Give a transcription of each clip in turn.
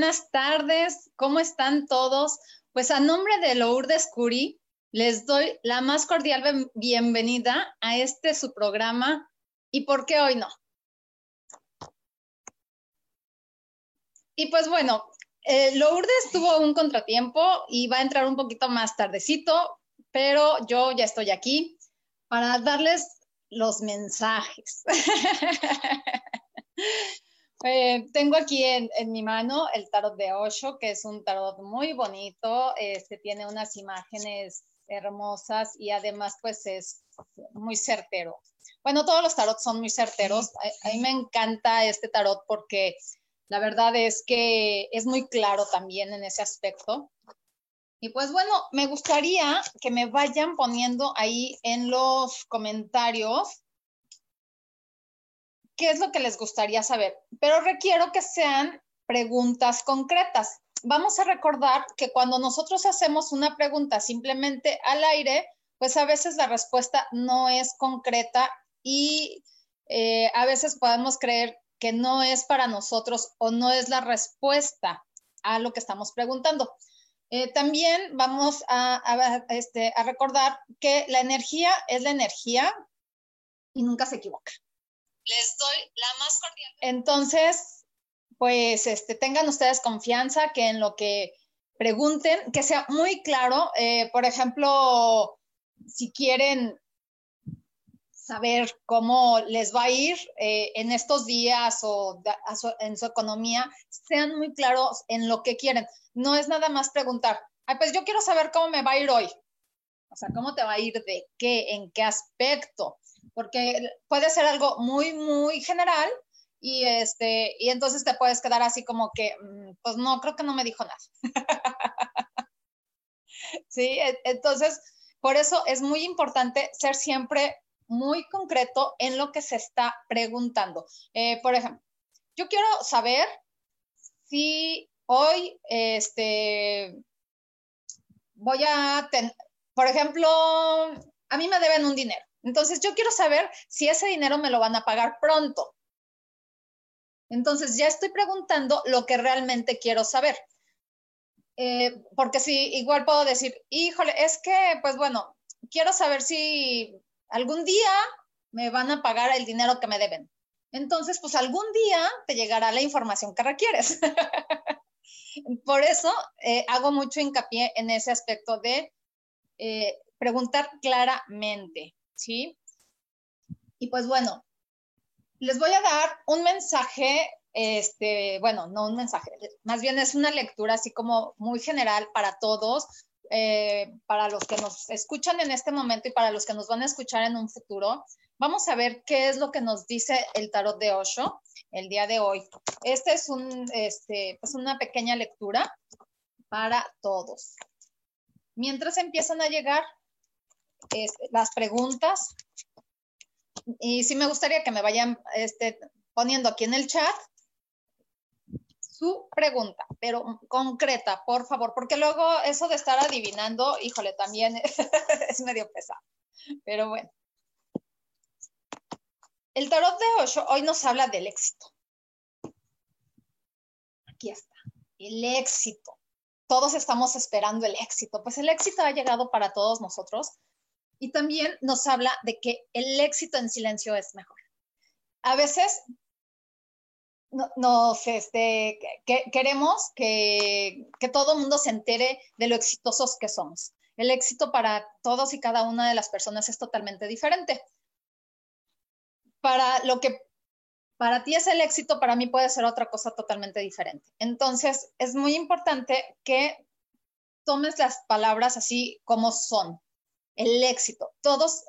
Buenas tardes, ¿cómo están todos? Pues a nombre de Lourdes Curi, les doy la más cordial bienvenida a este su programa y por qué hoy no. Y pues bueno, eh, Lourdes tuvo un contratiempo y va a entrar un poquito más tardecito, pero yo ya estoy aquí para darles los mensajes. Eh, tengo aquí en, mi mano el tarot de Osho, que es un tarot muy bonito, este, tiene unas imágenes hermosas y además pues es muy certero. Bueno, todos los tarots son muy certeros. A, a, mí me encanta este tarot porque la verdad es que es muy claro también en ese aspecto. Y pues bueno, me gustaría que me vayan poniendo ahí en los comentarios qué es lo que les gustaría saber, pero requiero que sean preguntas concretas. Vamos a recordar que cuando nosotros hacemos una pregunta simplemente al aire, pues a veces la respuesta no es concreta y eh, a veces podemos creer que no es para nosotros o no es la respuesta a lo que estamos preguntando. Eh, también vamos este, a recordar que la energía es la energía y nunca se equivoca. Les doy la más cordial. Entonces, pues este, tengan ustedes confianza que en lo que pregunten, que sea muy claro. Eh, por ejemplo, si quieren saber cómo les va a ir eh, en estos días o en su economía, sean muy claros en lo que quieren. No es nada más preguntar, Ay, pues yo quiero saber cómo me va a ir hoy. O sea, ¿cómo te va a ir de qué? ¿En qué aspecto? Porque puede ser algo muy, muy general y, este, y entonces te puedes quedar así como que, mm, pues no, creo que no me dijo nada. sí, e, entonces, por eso es muy importante ser siempre muy concreto en lo que se está preguntando. Eh, por ejemplo, yo quiero saber si hoy, este, voy a tener, por ejemplo, a mí me deben un dinero. Entonces, yo quiero saber si ese dinero me lo van a pagar pronto. Entonces, ya estoy preguntando lo que realmente quiero saber. Eh, porque si igual puedo decir, híjole, es que, pues bueno, quiero saber si algún día me van a pagar el dinero que me deben. Entonces, pues algún día te llegará la información que requieres. Por eso eh, hago mucho hincapié en ese aspecto de eh, preguntar claramente. ¿Sí? Y pues bueno, les voy a dar un mensaje, este, bueno, no un mensaje, más bien es una lectura así como muy general para todos, eh, para los que nos escuchan en este momento y para los que nos van a escuchar en un futuro. Vamos a ver qué es lo que nos dice el tarot de Osho el día de hoy. Este es un, este, pues una pequeña lectura para todos. Mientras empiezan a llegar este, las preguntas. Y sí me gustaría que me vayan este, poniendo aquí en el chat su pregunta, pero concreta, por favor, porque luego eso de estar adivinando, híjole, también es, medio pesado. Pero bueno. El tarot de Osho hoy nos habla del éxito. Aquí está, el éxito. Todos estamos esperando el éxito. Pues el éxito ha llegado para todos nosotros y también nos habla de que el éxito en silencio es mejor. A veces nos, este, que, queremos que, que todo el mundo se entere de lo exitosos que somos. El éxito para todos y cada una de las personas es totalmente diferente. Para lo que para ti es el éxito, para mí puede ser otra cosa totalmente diferente. Entonces, es muy importante que tomes las palabras así como son. El éxito. Todos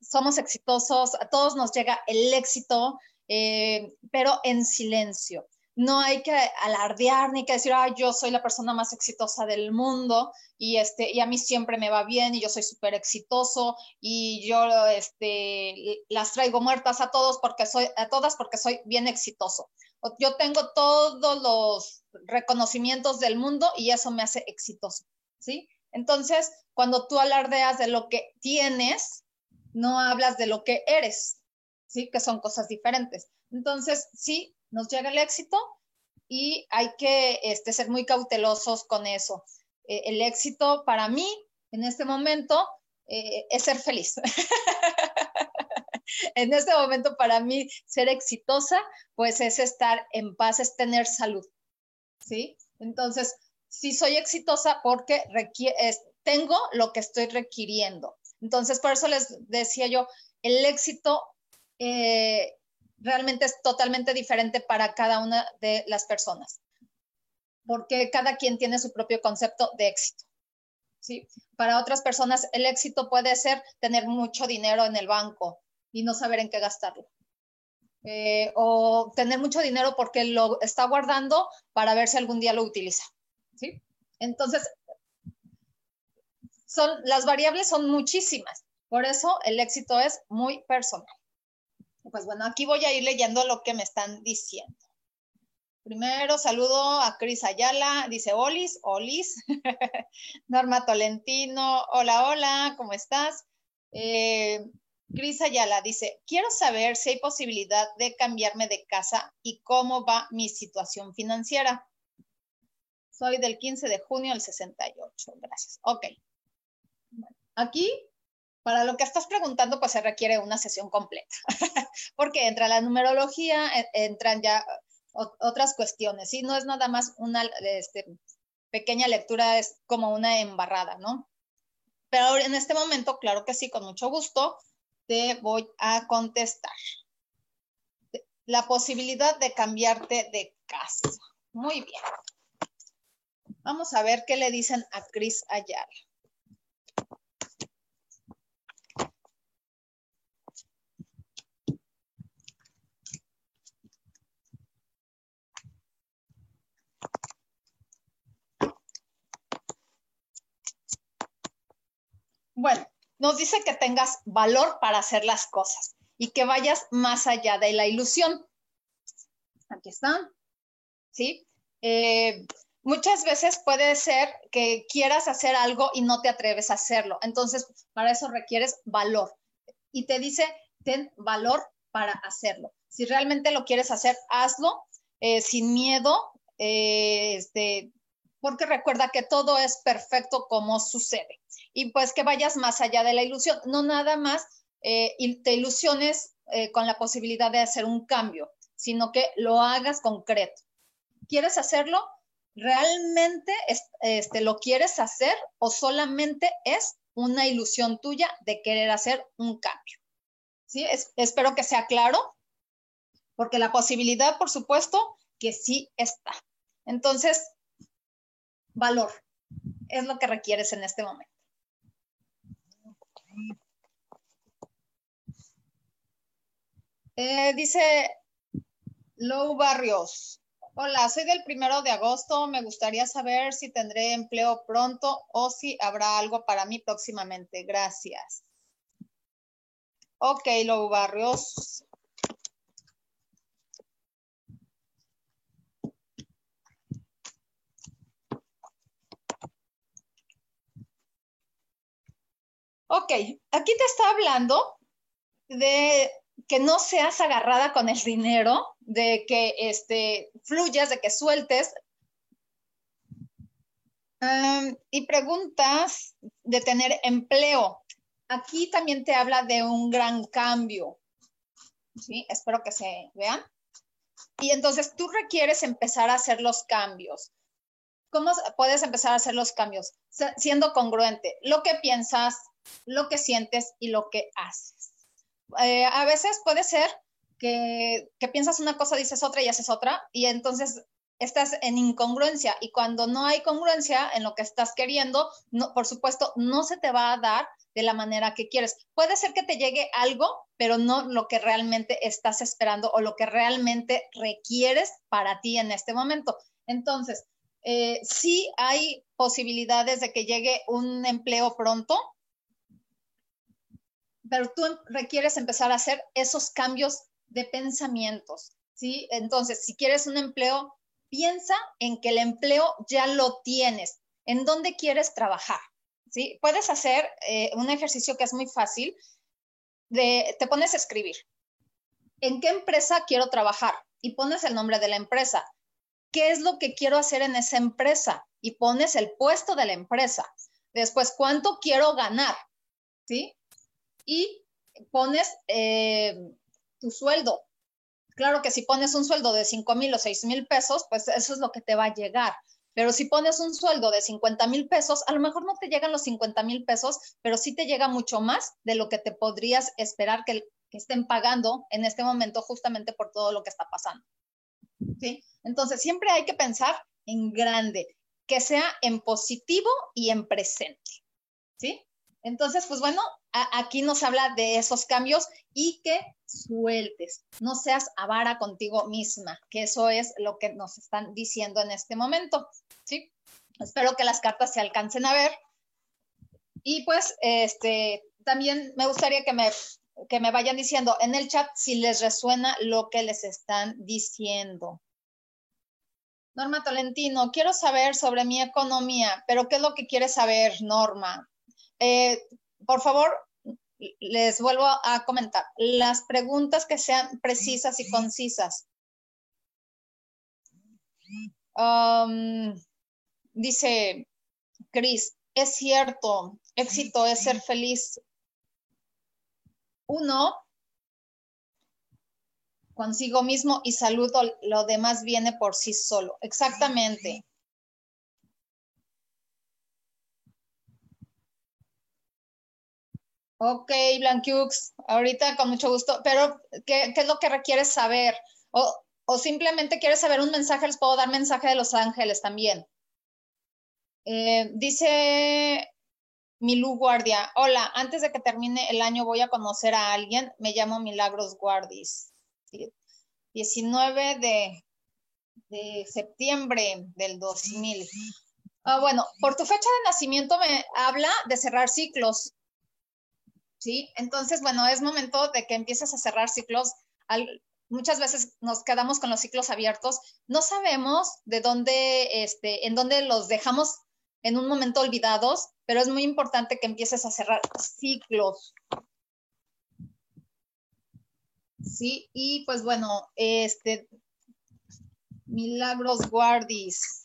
somos exitosos, a todos nos llega el éxito, eh, pero en silencio. No hay que alardear ni que decir, ay, yo soy la persona más exitosa del mundo y, este, y a mí siempre me va bien y yo soy súper exitoso y yo este, las traigo muertas a todos porque soy, a todas porque soy bien exitoso. Yo tengo todos los reconocimientos del mundo y eso me hace exitoso, ¿sí? Entonces, cuando tú alardeas de lo que tienes, no hablas de lo que eres, ¿sí? Que son cosas diferentes. Entonces, sí, nos llega el éxito y hay que este, ser muy cautelosos con eso. Eh, el éxito para mí en este momento eh, es ser feliz. en este momento para mí ser exitosa, pues es estar en paz, es tener salud. ¿Sí? Entonces, sí soy exitosa porque tengo lo que estoy requiriendo. Entonces, por eso les decía yo, el éxito eh, realmente es totalmente diferente para cada una de las personas, porque cada quien tiene su propio concepto de éxito. ¿sí? Para otras personas, el éxito puede ser tener mucho dinero en el banco y no saber en qué gastarlo. Eh, o tener mucho dinero porque lo está guardando para ver si algún día lo utiliza. ¿Sí? Entonces, son, las variables son muchísimas. Por eso el éxito es muy personal. Pues bueno, aquí voy a ir leyendo lo que me están diciendo. Primero saludo a Cris Ayala, dice Olis, Olis. Norma Tolentino, hola, hola, ¿cómo estás? Eh, Cris Ayala dice, quiero saber si hay posibilidad de cambiarme de casa y cómo va mi situación financiera. Soy del 15 de junio del 68. Gracias. Ok. Aquí para lo que estás preguntando, pues se requiere una sesión completa, porque entra la numerología, e, entran ya otras cuestiones, y no es nada más una este, pequeña lectura, es como una embarrada, ¿no? Pero en este momento, claro que sí, con mucho gusto, te voy a contestar. La posibilidad de cambiarte de casa. Muy bien. Vamos a ver qué le dicen a Cris Ayala. Bueno, nos dice que tengas valor para hacer las cosas y que vayas más allá de la ilusión. Aquí está. ¿Sí? Eh, muchas veces puede ser que quieras hacer algo y no te atreves a hacerlo. Entonces, para eso requieres valor. Y te dice, ten valor para hacerlo. Si realmente lo quieres hacer, hazlo eh, sin miedo, eh, este, porque recuerda que todo es perfecto como sucede y pues que vayas más allá de la ilusión, no nada más eh, te ilusiones con la posibilidad de hacer un cambio, sino que lo hagas concreto. ¿Quieres hacerlo? ¿Realmente este, lo quieres hacer o solamente es una ilusión tuya de querer hacer un cambio? ¿Sí? espero que sea claro, porque la posibilidad, por supuesto, que sí está. Entonces, valor es lo que requieres en este momento. Eh, dice Lou Barrios. Hola, soy del primero de agosto. Me gustaría saber si tendré empleo pronto o si habrá algo para mí próximamente. Gracias. Ok, Lou Barrios. Ok, aquí te está hablando de que no seas agarrada con el dinero, de que este, fluyas, de que sueltes. y preguntas de tener empleo. Aquí también te habla de un gran cambio. ¿Sí? Espero que se vean. Y entonces tú requieres empezar a hacer los cambios. ¿Cómo puedes empezar a hacer los cambios? Siendo congruente, lo que piensas, lo que sientes y lo que haces. Eh, a veces puede ser que, que, piensas una cosa, dices otra y haces otra, y entonces estás en incongruencia. Y cuando no hay congruencia en lo que estás queriendo, no, por supuesto, no se te va a dar de la manera que quieres. Puede ser que te llegue algo, pero no lo que realmente estás esperando o lo que realmente requieres para ti en este momento. Entonces, eh, sí hay posibilidades de que llegue un empleo pronto, pero tú requieres empezar a hacer esos cambios de pensamientos, ¿sí? Entonces, si quieres un empleo, piensa en que el empleo ya lo tienes, en dónde quieres trabajar, ¿sí? Puedes hacer eh, un ejercicio que es muy fácil, te pones a escribir, ¿en qué empresa quiero trabajar? Y pones el nombre de la empresa. ¿Qué es lo que quiero hacer en esa empresa? Y pones el puesto de la empresa. Después, ¿cuánto quiero ganar? ¿Sí? Y pones eh, tu sueldo. Claro que si pones un sueldo de 5 mil o 6 mil pesos, pues eso es lo que te va a llegar. Pero si pones un sueldo de 50 mil pesos, a lo mejor no te llegan los 50 mil pesos, pero sí te llega mucho más de lo que te podrías esperar que, estén pagando en este momento justamente por todo lo que está pasando. ¿Sí? Entonces, siempre hay que pensar en grande, que sea en positivo y en presente. ¿Sí? Entonces, pues bueno, aquí nos habla de esos cambios y que sueltes, no seas avara contigo misma, que eso es lo que nos están diciendo en este momento, ¿sí? Espero que las cartas se alcancen a ver. Y pues, este, también me gustaría que me, que me vayan diciendo en el chat si les resuena lo que les están diciendo. Norma Tolentino, quiero saber sobre mi economía, pero ¿qué es lo que quieres saber, Norma? Eh, por favor, les vuelvo a comentar, las preguntas que sean precisas y concisas. Um, dice Cris, es cierto, éxito es ser feliz. Uno, consigo mismo y saludo, lo demás viene por sí solo. Exactamente. Ok, Blanquiux, ahorita con mucho gusto, pero ¿qué, es lo que requieres saber? O, simplemente quieres saber un mensaje, les puedo dar mensaje de Los Ángeles también. Eh, dice Milú Guardia, hola, antes de que termine el año voy a conocer a alguien, me llamo Milagros Guardis. 19 de, de septiembre del 2000. Ah, bueno, por tu fecha de nacimiento me habla de cerrar ciclos. ¿Sí? Entonces, bueno, es momento de que empieces a cerrar ciclos. muchas veces nos quedamos con los ciclos abiertos, no sabemos de dónde, este, en dónde los dejamos en un momento olvidados, pero es muy importante que empieces a cerrar ciclos. Sí, y pues bueno, este, Milagros Guardis.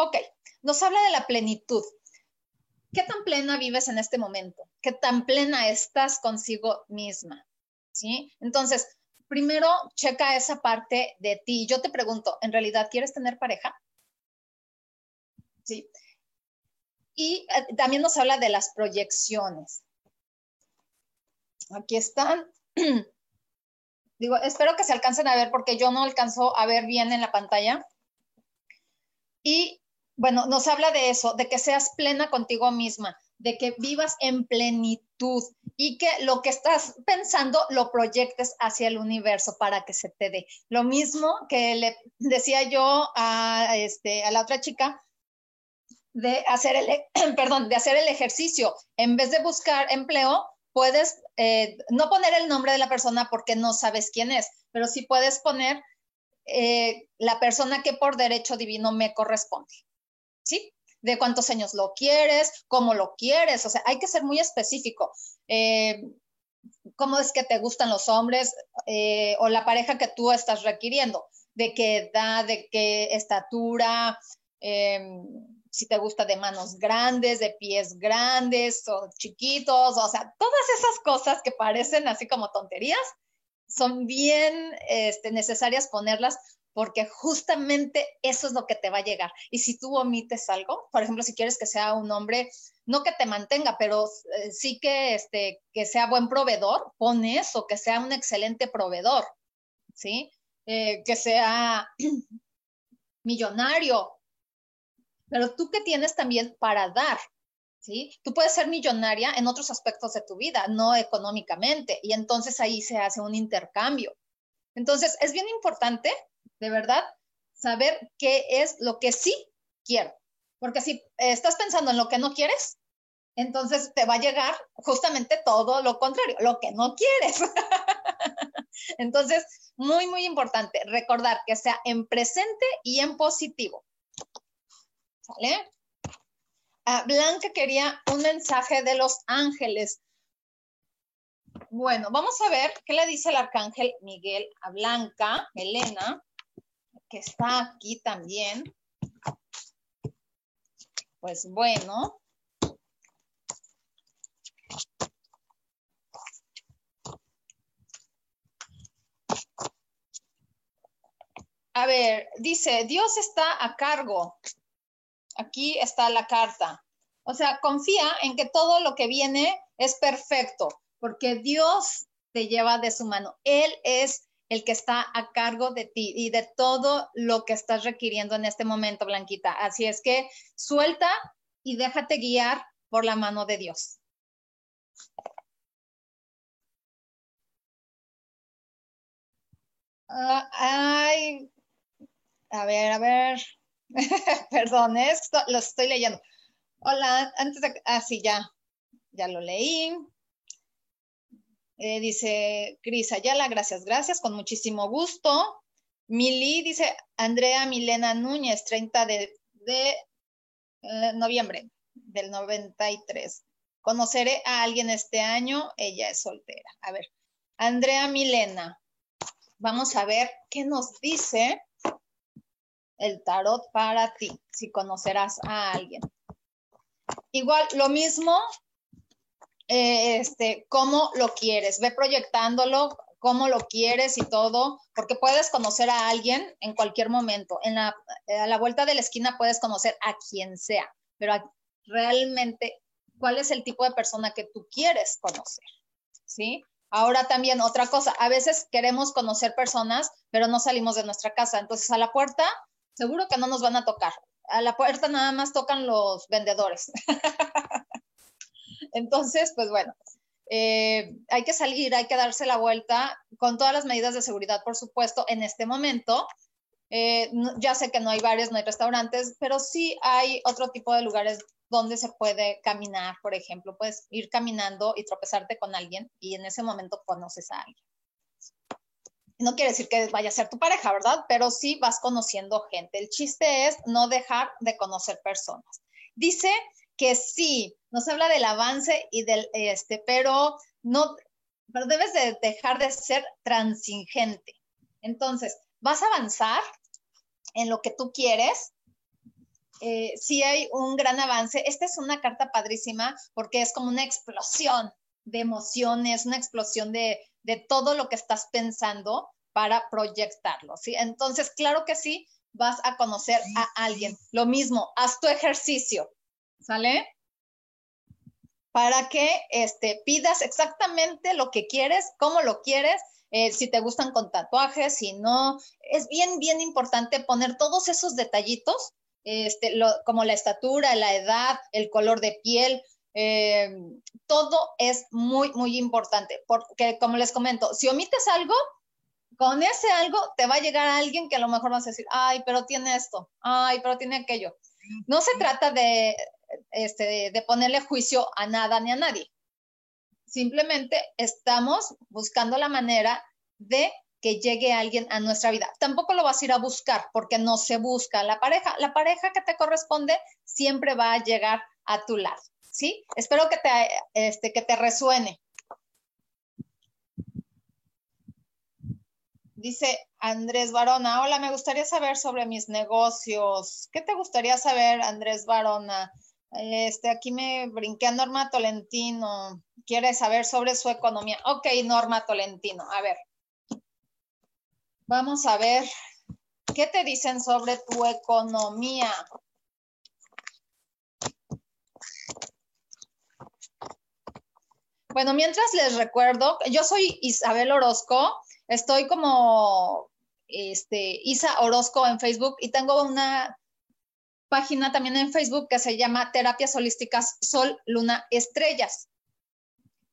Ok, nos habla de la plenitud. ¿Qué tan plena vives en este momento? ¿Qué tan plena estás consigo misma? ¿Sí? Entonces, primero checa esa parte de ti. Yo te pregunto, ¿en realidad quieres tener pareja? Sí. Y eh, también nos habla de las proyecciones. Aquí están. Digo, espero que se alcancen a ver porque yo no alcanzo a ver bien en la pantalla. Y bueno, nos habla de eso, de que seas plena contigo misma, de que vivas en plenitud y que lo que estás pensando lo proyectes hacia el universo para que se te dé. Lo mismo que le decía yo a, este, a la otra chica de hacer el, perdón, de hacer el ejercicio. En vez de buscar empleo, puedes eh, no poner el nombre de la persona porque no sabes quién es, pero sí puedes poner eh, la persona que por derecho divino me corresponde. ¿Sí? De cuántos años lo quieres, cómo lo quieres, o sea, hay que ser muy específico. Eh, ¿Cómo es que te gustan los hombres eh, o la pareja que tú estás requiriendo? ¿De qué edad, de qué estatura? Em, si te gusta de manos grandes, de pies grandes o chiquitos, o sea, todas esas cosas que parecen así como tonterías, son bien este, necesarias ponerlas porque justamente eso es lo que te va a llegar. Y si tú omites algo, por ejemplo, si quieres que sea un hombre, no que te mantenga, pero eh, sí que, este, que sea buen proveedor, pon eso, que sea un excelente proveedor, ¿sí? Eh, que sea millonario, pero tú que tienes también para dar, ¿sí? Tú puedes ser millonaria en otros aspectos de tu vida, no económicamente, y entonces ahí se hace un intercambio. Entonces, es bien importante, de verdad, saber qué es lo que sí quiero, porque si estás pensando en lo que no quieres, entonces te va a llegar justamente todo lo contrario, lo que no quieres. entonces, muy, muy importante recordar que sea en presente y en positivo. ¿Sale? Blanca quería un mensaje de los ángeles. Bueno, vamos a ver qué le dice el arcángel Miguel a Blanca, Elena, que está aquí también. Pues bueno. A ver, dice, Dios está a cargo aquí está la carta. O sea, confía en que todo lo que viene es perfecto, porque Dios te lleva de su mano. Él es el que está a cargo de ti y de todo lo que estás requiriendo en este momento, Blanquita. Así es que suelta y déjate guiar por la mano de Dios. Ah, ay, a ver, a ver. Perdón, esto lo estoy leyendo. Hola, antes de... Ah, sí, ya, ya lo leí. Eh, dice Cris Ayala, gracias, gracias, con muchísimo gusto. Mili dice Andrea Milena Núñez, 30 de, eh, noviembre del 93. Conoceré a alguien este año, ella es soltera. A ver, Andrea Milena, vamos a ver qué nos dice el tarot para ti, si conocerás a alguien. Igual, lo mismo, eh, este, cómo lo quieres, ve proyectándolo, cómo lo quieres y todo, porque puedes conocer a alguien en cualquier momento. En la, a la vuelta de la esquina puedes conocer a quien sea, pero realmente, ¿cuál es el tipo de persona que tú quieres conocer? ¿Sí? Ahora también otra cosa, a veces queremos conocer personas, pero no salimos de nuestra casa. Entonces a la puerta seguro que no nos van a tocar. A la puerta nada más tocan los vendedores. Entonces, pues bueno, eh, hay que salir, hay que darse la vuelta con todas las medidas de seguridad, por supuesto, en este momento. Eh, ya sé que no hay bares, no hay restaurantes, pero sí hay otro tipo de lugares donde se puede caminar, por ejemplo, puedes ir caminando y tropezarte con alguien y en ese momento conoces a alguien no quiere decir que vaya a ser tu pareja, ¿verdad? Pero sí vas conociendo gente. El chiste es no dejar de conocer personas. Dice que sí, nos habla del avance y del este, pero no, pero debes de dejar de ser transigente. Entonces, vas a avanzar en lo que tú quieres. Eh, sí hay un gran avance. Esta es una carta padrísima porque es como una explosión de emociones, una explosión de, de todo lo que estás pensando para proyectarlo, ¿sí? Entonces, claro que sí, vas a conocer a alguien. Lo mismo, haz tu ejercicio, ¿sale? Para que este, pidas exactamente lo que quieres, cómo lo quieres, eh, si te gustan con tatuajes, si no. Es bien, bien importante poner todos esos detallitos, este, como la estatura, la edad, el color de piel, eh, todo es muy, muy importante, porque como les comento, si omites algo, con ese algo te va a llegar a alguien que a lo mejor vas a decir, ay, pero tiene esto, ay, pero tiene aquello. No se trata de, este, de ponerle juicio a nada ni a nadie. Simplemente estamos buscando la manera de que llegue alguien a nuestra vida. Tampoco lo vas a ir a buscar porque no se busca la pareja. La pareja que te corresponde siempre va a llegar a tu lado. ¿sí? Espero que te, este, que te resuene. Dice Andrés Barona, hola, me gustaría saber sobre mis negocios. ¿Qué te gustaría saber, Andrés Barona? Este, aquí me brinqué a Norma Tolentino. Quiere saber sobre su economía. Ok, Norma Tolentino. A ver. Vamos a ver. ¿Qué te dicen sobre tu economía? Bueno, mientras les recuerdo, yo soy Isabel Orozco Estoy como este, Isa Orozco en Facebook y tengo una página también en Facebook que se llama Terapias Holísticas Sol, Luna, Estrellas.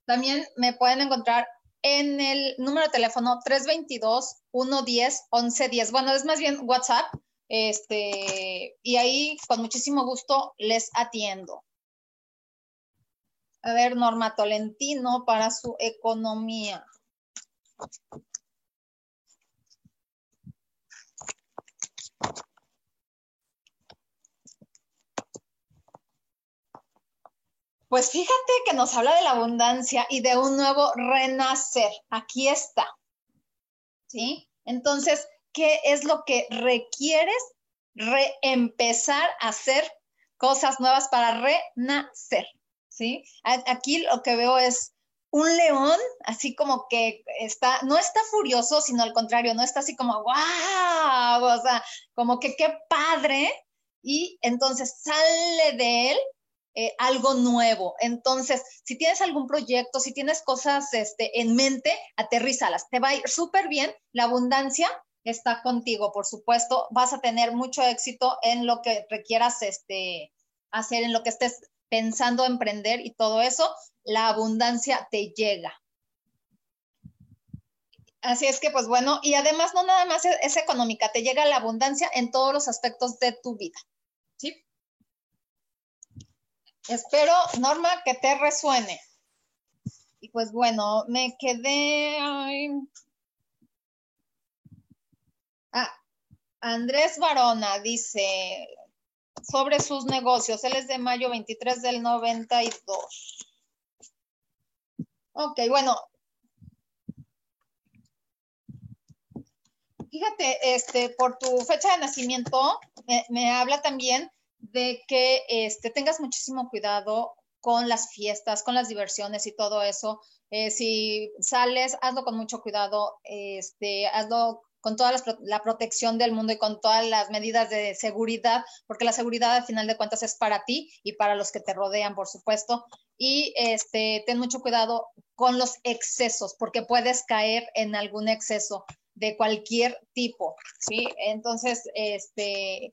También me pueden encontrar en el número de teléfono 322-110-1110. Bueno, es más bien WhatsApp. Este, y ahí con muchísimo gusto les atiendo. A ver, Norma Tolentino para su economía. Pues fíjate que nos habla de la abundancia y de un nuevo renacer. Aquí está. ¿Sí? Entonces, ¿qué es lo que requieres? Reempezar a hacer cosas nuevas para renacer. ¿Sí? Aquí lo que veo es un león, así como que está, no está furioso, sino al contrario, no está así como, wow, o sea, como que qué padre. Y entonces sale de él eh, algo nuevo. Entonces, si tienes algún proyecto, si tienes cosas este, en mente, aterrízalas. Te va a ir súper bien. La abundancia está contigo, por supuesto. Vas a tener mucho éxito en lo que requieras este, hacer, en lo que estés pensando emprender y todo eso. La abundancia te llega. Así es que, pues bueno, y además no nada más es económica, te llega la abundancia en todos los aspectos de tu vida. Espero, Norma, que te resuene. Y pues bueno, me quedé. Ah, Andrés Varona dice sobre sus negocios. Él es de mayo 23 del 92. Ok, bueno. Fíjate, este, por tu fecha de nacimiento, me, me habla también de que este, tengas muchísimo cuidado con las fiestas, con las diversiones y todo eso. Eh, si sales, hazlo con mucho cuidado, este, hazlo con toda la, protección del mundo y con todas las medidas de seguridad, porque la seguridad al final de cuentas es para ti y para los que te rodean, por supuesto. Y este, ten mucho cuidado con los excesos, porque puedes caer en algún exceso de cualquier tipo, ¿sí? Entonces, este,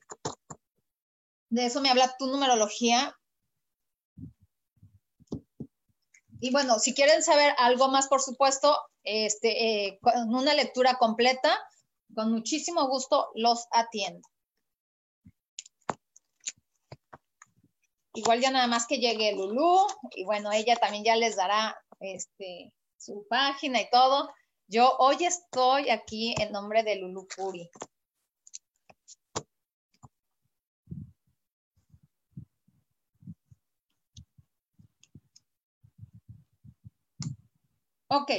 de eso me habla tu numerología. Y bueno, si quieren saber algo más, por supuesto, este, eh, con una lectura completa, con muchísimo gusto los atiendo. Igual ya nada más que llegue Lulu, y bueno, ella también ya les dará este, su página y todo. Yo hoy estoy aquí en nombre de Lulu Puri. Ok.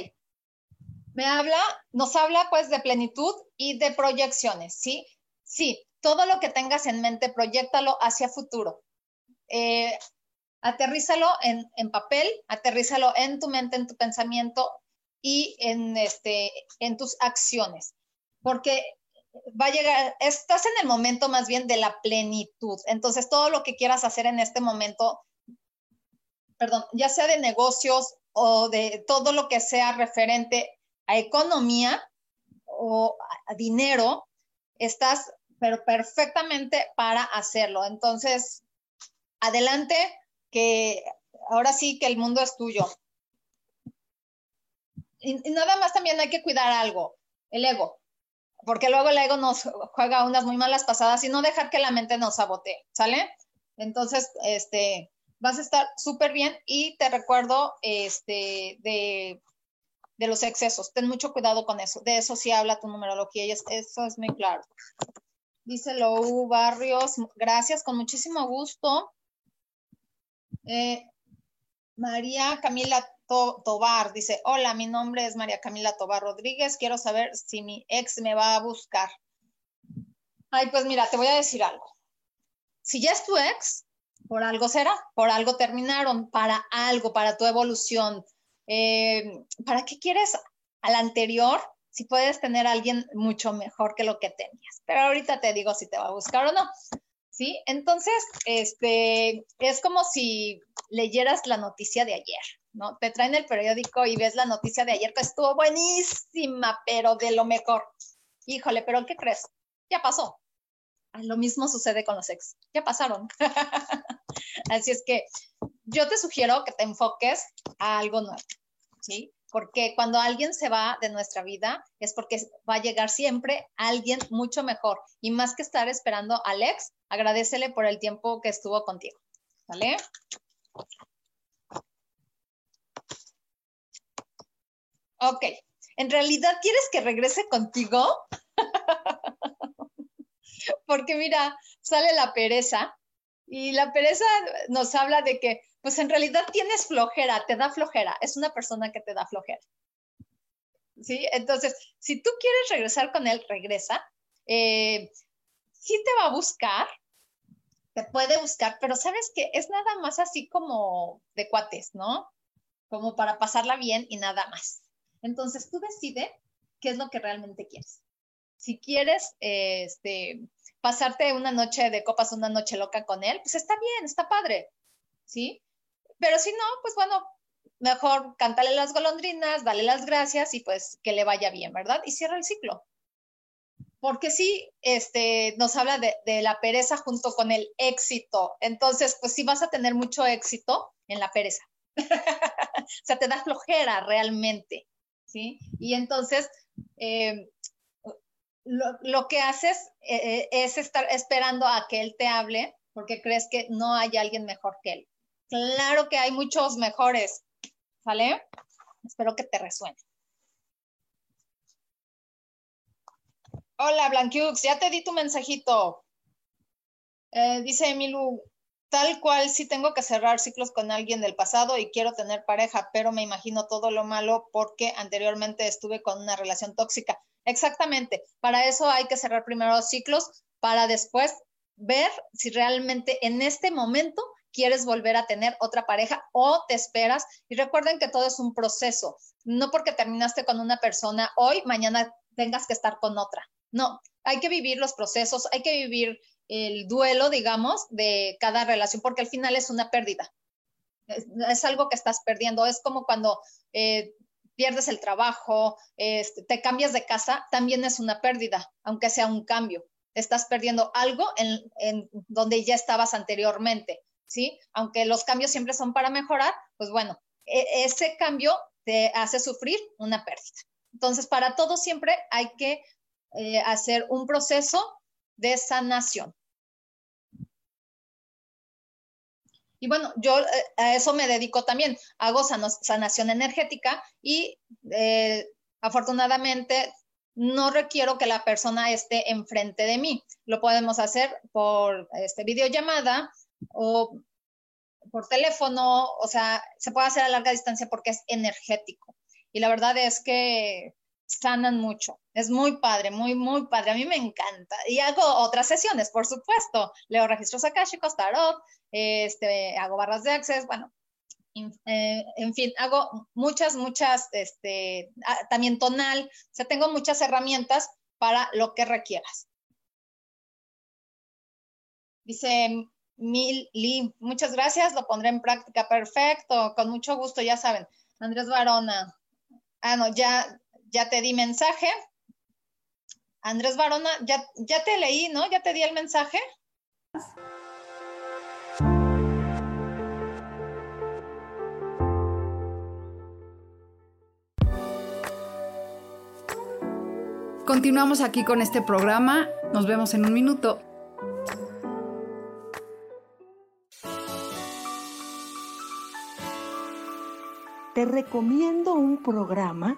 Me habla, nos habla pues de plenitud y de proyecciones, ¿sí? Sí, todo lo que tengas en mente, proyectalo hacia futuro. Eh, aterrízalo en, en, papel, aterrízalo en tu mente, en tu pensamiento y en, este, en tus acciones. Porque va a llegar, estás en el momento más bien de la plenitud. Entonces, todo lo que quieras hacer en este momento, perdón, ya sea de negocios, o de todo lo que sea referente a economía o a dinero, estás pero perfectamente para hacerlo. Entonces, adelante, que ahora sí que el mundo es tuyo. Y, nada más también hay que cuidar algo, el ego, porque luego el ego nos juega unas muy malas pasadas y no dejar que la mente nos sabotee, ¿sale? Entonces, este, vas a estar súper bien y te recuerdo este, de, los excesos. Ten mucho cuidado con eso. De eso sí habla tu numerología y eso es muy claro. Dice Lou Barrios, gracias, con muchísimo gusto. Eh, María Camila Tobar dice, hola, mi nombre es María Camila Tobar Rodríguez, quiero saber si mi ex me va a buscar. Ay, pues mira, te voy a decir algo. Si ya es tu ex, por algo será, por algo terminaron, para algo, para tu evolución. Eh, ¿Para qué quieres al anterior si puedes tener a alguien mucho mejor que lo que tenías? Pero ahorita te digo si te va a buscar o no. ¿Sí? Entonces, este, es como si leyeras la noticia de ayer, ¿no? Te traen el periódico y ves la noticia de ayer que estuvo buenísima, pero de lo mejor. Híjole, pero ¿qué crees? Ya pasó. Ah, lo mismo sucede con los ex. Ya pasaron. Así es que yo te sugiero que te enfoques a algo nuevo, ¿sí? Porque cuando alguien se va de nuestra vida es porque va a llegar siempre alguien mucho mejor. Y más que estar esperando al ex, agradecele por el tiempo que estuvo contigo. ¿Vale? Ok. ¿En realidad quieres que regrese contigo? porque mira, sale la pereza y la pereza nos habla de que, pues en realidad tienes flojera, te da flojera, es una persona que te da flojera. ¿Sí? Entonces, si tú quieres regresar con él, regresa. Eh, sí te va a buscar, te puede buscar, pero sabes que es nada más así como de cuates, ¿no? Como para pasarla bien y nada más. Entonces, tú decide qué es lo que realmente quieres. Si quieres, este, pasarte una noche de copas, una noche loca con él, pues está bien, está padre, ¿sí? Pero si no, pues bueno, mejor cántale las golondrinas, dale las gracias y pues que le vaya bien, ¿verdad? Y cierra el ciclo. Porque sí, este, nos habla de, de la pereza junto con el éxito. Entonces, pues sí vas a tener mucho éxito en la pereza. o sea, te da flojera realmente, ¿sí? Y entonces, eh, lo, que haces eh, eh, es estar esperando a que él te hable porque crees que no hay alguien mejor que él. Claro que hay muchos mejores, ¿vale? Espero que te resuene. Hola, Blanquiux, ya te di tu mensajito. Eh, dice Emilu, tal cual sí tengo que cerrar ciclos con alguien del pasado y quiero tener pareja, pero me imagino todo lo malo porque anteriormente estuve con una relación tóxica. Exactamente. Para eso hay que cerrar primero los ciclos para después ver si realmente en este momento quieres volver a tener otra pareja o te esperas. Y recuerden que todo es un proceso. No porque terminaste con una persona hoy, mañana tengas que estar con otra. No, hay que vivir los procesos, hay que vivir el duelo, digamos, de cada relación, porque al final es una pérdida. Es, algo que estás perdiendo. Es como cuando eh, pierdes el trabajo, este, te cambias de casa, también es una pérdida, aunque sea un cambio. Estás perdiendo algo en, donde ya estabas anteriormente, ¿sí? Aunque los cambios siempre son para mejorar, pues bueno, e, ese cambio te hace sufrir una pérdida. Entonces, para todo siempre hay que eh, hacer un proceso de sanación. Y bueno, yo eh, a eso me dedico también. Hago sanación energética y eh, afortunadamente no requiero que la persona esté enfrente de mí. Lo podemos hacer por este, videollamada o por teléfono, o sea, se puede hacer a larga distancia porque es energético. Y la verdad es que sanan mucho. Es muy padre, muy, muy padre. A mí me encanta. Y hago otras sesiones, por supuesto. Leo registros akáshicos, tarot, este, hago barras de access, bueno, eh, en fin, hago muchas, muchas, este, también tonal, o sea, tengo muchas herramientas para lo que requieras. Dice Mili, muchas gracias, lo pondré en práctica, perfecto, con mucho gusto, ya saben. Andrés Varona, ah, no, ya, ya te di mensaje. Andrés Varona, ya, ya te leí, ¿no? Ya te di el mensaje. Continuamos aquí con este programa. Nos vemos en un minuto. Te recomiendo un programa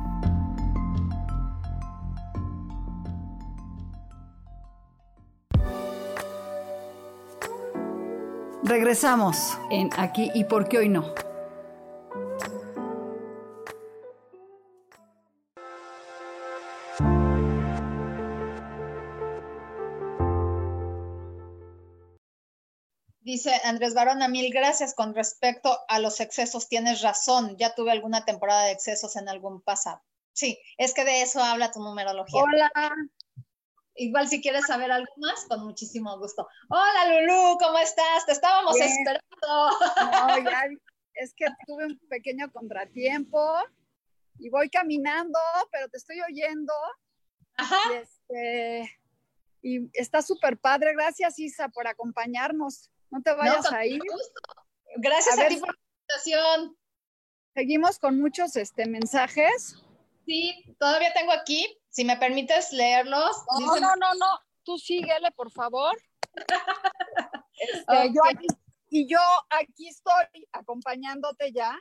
Regresamos en Aquí y por qué hoy no. Dice Andrés Barona, mil gracias. Con respecto a los excesos, tienes razón. Ya tuve alguna temporada de excesos en algún pasado. Sí, es que de eso habla tu numerología. Hola. Igual si quieres saber algo más, con muchísimo gusto. Hola Lulu, ¿cómo estás? Te estábamos Bien. esperando. No, ya es que tuve un pequeño contratiempo y voy caminando, pero te estoy oyendo. Ajá. Y, este, y está súper padre. Gracias, Isa, por acompañarnos. No te vayas a ir. gusto. Gracias A a, ver ti por la invitación. Seguimos con muchos este, mensajes. Sí, todavía tengo aquí. Si me permites leerlos. No, no, no, no. Tú síguele, por favor. Este, Ok. yo aquí- y yo aquí estoy acompañándote ya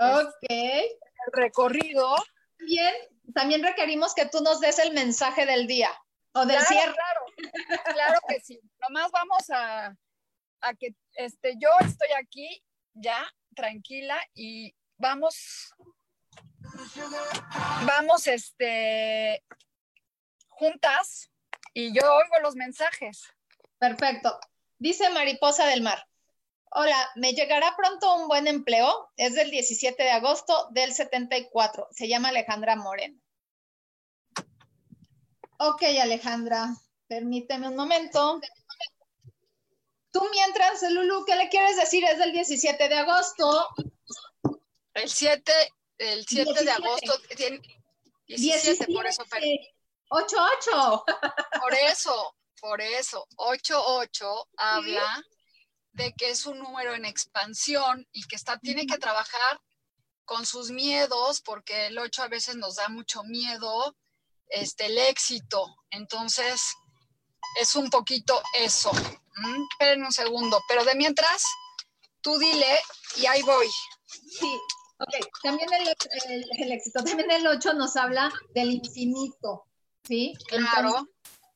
Ok. el recorrido. Bien, también requerimos que tú nos des el mensaje del día o del Claro, cierre. Claro, claro que sí. Nomás vamos a, a que este, yo estoy aquí ya tranquila y vamos, vamos este, juntas y yo oigo los mensajes. Perfecto. Dice Mariposa del Mar. Hola, me llegará pronto un buen empleo. Es del 17 de agosto del 74. Se llama Alejandra Moreno. Ok, Alejandra, permíteme un momento. Tú mientras, Lulu, ¿qué le quieres decir? Es del 17 de agosto. El 7, el 7 de 17. agosto, tiene 17, por eso, pero- 8-8. por eso, por eso, 8-8 habla de que es un número en expansión y que está, tiene que trabajar con sus miedos, porque el 8 a veces nos da mucho miedo, este, el éxito. Entonces, es un poquito eso. ¿m? Esperen un segundo, pero de mientras, tú dile y ahí voy. Sí, ok. También el, el- el éxito, también el 8 nos habla del infinito, ¿sí? Claro. Entonces,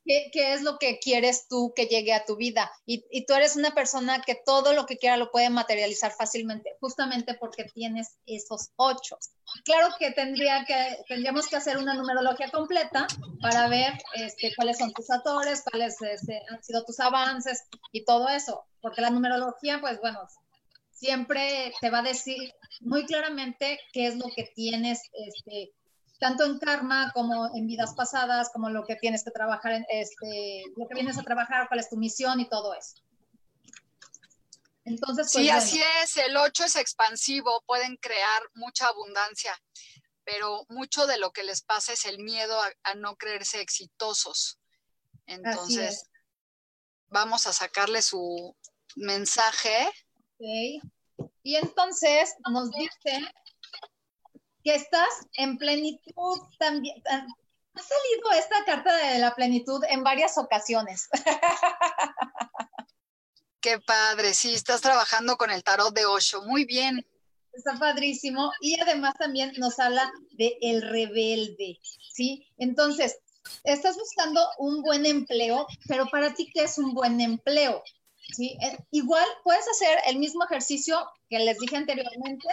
¿qué, qué es lo que quieres tú que llegue a tu vida? Y, y tú eres una persona que todo lo que quiera lo puede materializar fácilmente, justamente porque tienes esos 8. Claro que, tendría que tendríamos que hacer una numerología completa para ver este, cuáles son tus actores, cuáles este, han sido tus avances y todo eso, porque la numerología, pues bueno, siempre te va a decir muy claramente qué es lo que tienes, este, tanto en karma como en vidas pasadas, como lo que tienes que trabajar, en, este, lo que vienes a trabajar, cuál es tu misión y todo eso. Entonces, pues, Sí, bueno, así es, el 8 es expansivo, pueden crear mucha abundancia, pero mucho de lo que les pasa es el miedo a, a no creerse exitosos. Entonces, vamos a sacarle su mensaje. Ok. Y entonces nos dice que estás en plenitud también. Ha salido esta carta de la plenitud en varias ocasiones. Qué padre, sí, estás trabajando con el tarot de Osho, muy bien. está padrísimo. Y además también nos habla de el rebelde, ¿sí? Entonces, estás buscando un buen empleo, pero para ti, ¿qué es un buen empleo? ¿Sí? Igual puedes hacer el mismo ejercicio que les dije anteriormente